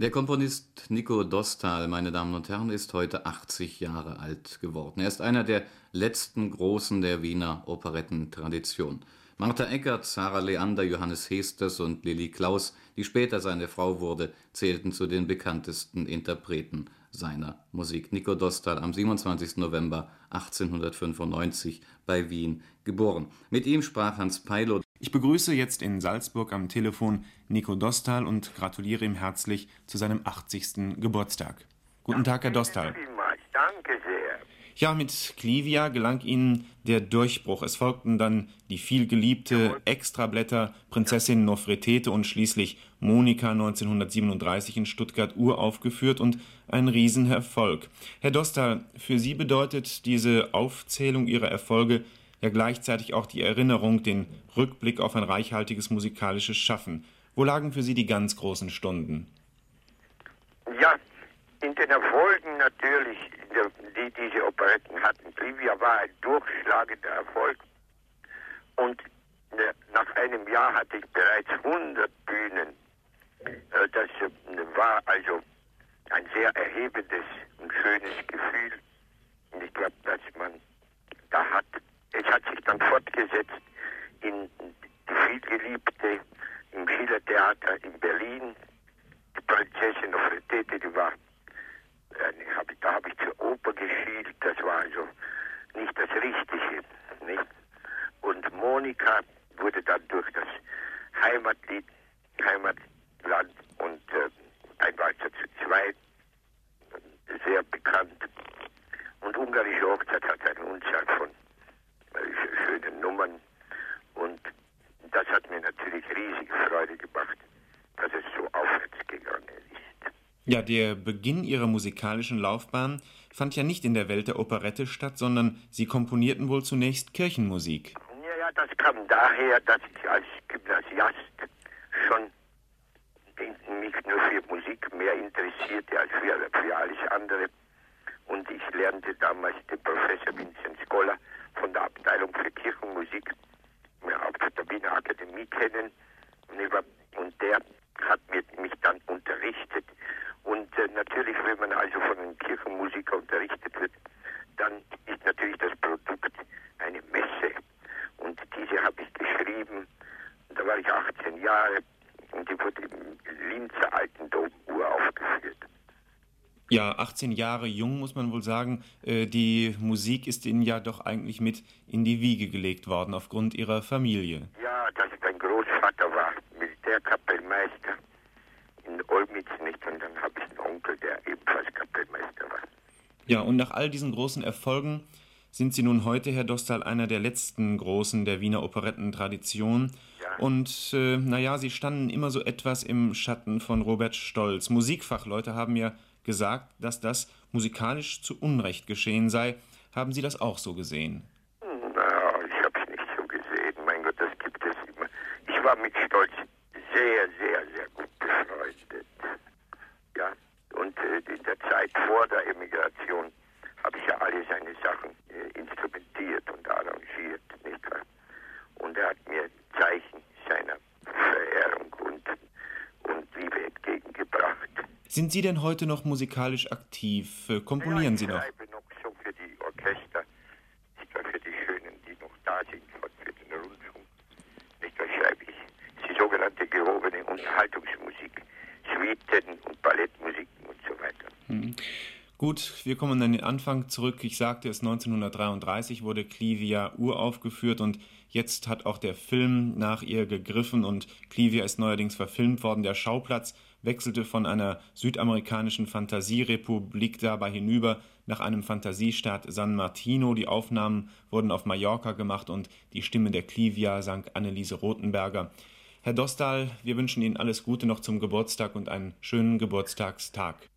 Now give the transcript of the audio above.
Der Komponist Nico Dostal, meine Damen und Herren, ist heute 80 Jahre alt geworden. Er ist einer der letzten Großen der Wiener Operettentradition. Martha Eckert, Sarah Leander, Johannes Hesters und Lilly Klaus, die später seine Frau wurde, zählten zu den bekanntesten Interpreten seiner Musik. Nico Dostal am 27. November 1895 bei Wien geboren. Mit ihm sprach Hans Peilo. Ich begrüße jetzt in Salzburg am Telefon Nico Dostal und gratuliere ihm herzlich zu seinem 80. Geburtstag. Guten Tag, Herr Dostal. Danke sehr. Ja, mit Clivia gelang Ihnen der Durchbruch. Es folgten dann die vielgeliebte Extrablätter Prinzessin Nofretete und schließlich Monika 1937 in Stuttgart uraufgeführt und ein Riesenerfolg. Herr Dostal, für Sie bedeutet diese Aufzählung Ihrer Erfolge ja gleichzeitig auch die Erinnerung, den Rückblick auf ein reichhaltiges musikalisches Schaffen. Wo lagen für Sie die ganz großen Stunden? Ja, in den Erfolgen natürlich, die diese Operetten hatten. Trivia war ein durchschlagender Erfolg. Und äh, nach einem Jahr hatte ich bereits 100 Bühnen. Äh, das äh, war also ein sehr erhebendes und schönes Gefühl. Und ich glaube, dass man da hat es hat sich dann fortgesetzt in die vielgeliebte im Schillertheater in Berlin. Die Prinzessin Nofretete, die war, äh, hab, da habe ich zur Oper geschielt, das war also nicht das Richtige. Nicht? Und Monika wurde dann durch das Heimatlied, Heimatland und äh, ein Walzer zu zweit sehr bekannt. Und ungarische Hochzeit hat eine Unzahl von schöne Nummern. Und das hat mir natürlich riesige Freude gemacht, dass es so aufwärts gegangen ist. Ja, der Beginn Ihrer musikalischen Laufbahn fand ja nicht in der Welt der Operette statt, sondern Sie komponierten wohl zunächst Kirchenmusik. Ja, ja, das kam daher, dass ich als Gymnasiast mich nur für Musik mehr interessierte als für, für alles andere. Und ich lernte damals den Professor Vincent Scholler von der Abteilung für Kirchenmusik auf der Wiener Akademie kennen. Und der hat mich dann unterrichtet. Und äh, natürlich, wenn man also von einem Kirchenmusiker unterrichtet wird, dann ist natürlich das Produkt eine Messe. Und diese habe ich geschrieben. Da war ich 18 Jahre und die wurde im Linzer Alten Dom uraufgeführt. Ja, 18 Jahre jung, muss man wohl sagen. Äh, die Musik ist Ihnen ja doch eigentlich mit in die Wiege gelegt worden, aufgrund Ihrer Familie. Ja, dass mein Großvater war Militärkapellmeister in Olmütz nicht und dann habe ich einen Onkel, der ebenfalls Kapellmeister war. Ja, und nach all diesen großen Erfolgen sind Sie nun heute, Herr Dostal, einer der letzten Großen der Wiener Operettentradition. Ja. Und äh, naja, Sie standen immer so etwas im Schatten von Robert Stolz. Musikfachleute haben ja gesagt, dass das musikalisch zu Unrecht geschehen sei. Haben Sie das auch so gesehen? Na, ich habe es nicht so gesehen. Mein Gott, das gibt es immer. Ich war mit Stolz sehr, sehr, sehr gut befreundet. Ja, und äh, in der Zeit vor der Emigration habe ich ja alle seine Sachen äh, instrumentiert und arrangiert, nicht wahr? Und er hat mir Zeichen seiner Verehrung und, und Liebe entgegengebracht. Sind Sie denn heute noch musikalisch aktiv? Äh, komponieren ja, Sie noch? Ich schreibe noch so für die Orchester, nicht nur für die Schönen, die noch da sind, für den Rundfunk. Nicht nur schreibe ich die sogenannte gehobene Unterhaltungsmusik, Suiten und Ballettmusiken und so weiter. Hm. Gut, wir kommen an den Anfang zurück. Ich sagte es, 1933 wurde Clivia uraufgeführt und jetzt hat auch der Film nach ihr gegriffen und Clivia ist neuerdings verfilmt worden. Der Schauplatz wechselte von einer südamerikanischen Fantasierepublik dabei hinüber nach einem Fantasiestaat San Martino. Die Aufnahmen wurden auf Mallorca gemacht und die Stimme der Clivia sang Anneliese Rothenberger. Herr Dostal, wir wünschen Ihnen alles Gute noch zum Geburtstag und einen schönen Geburtstagstag.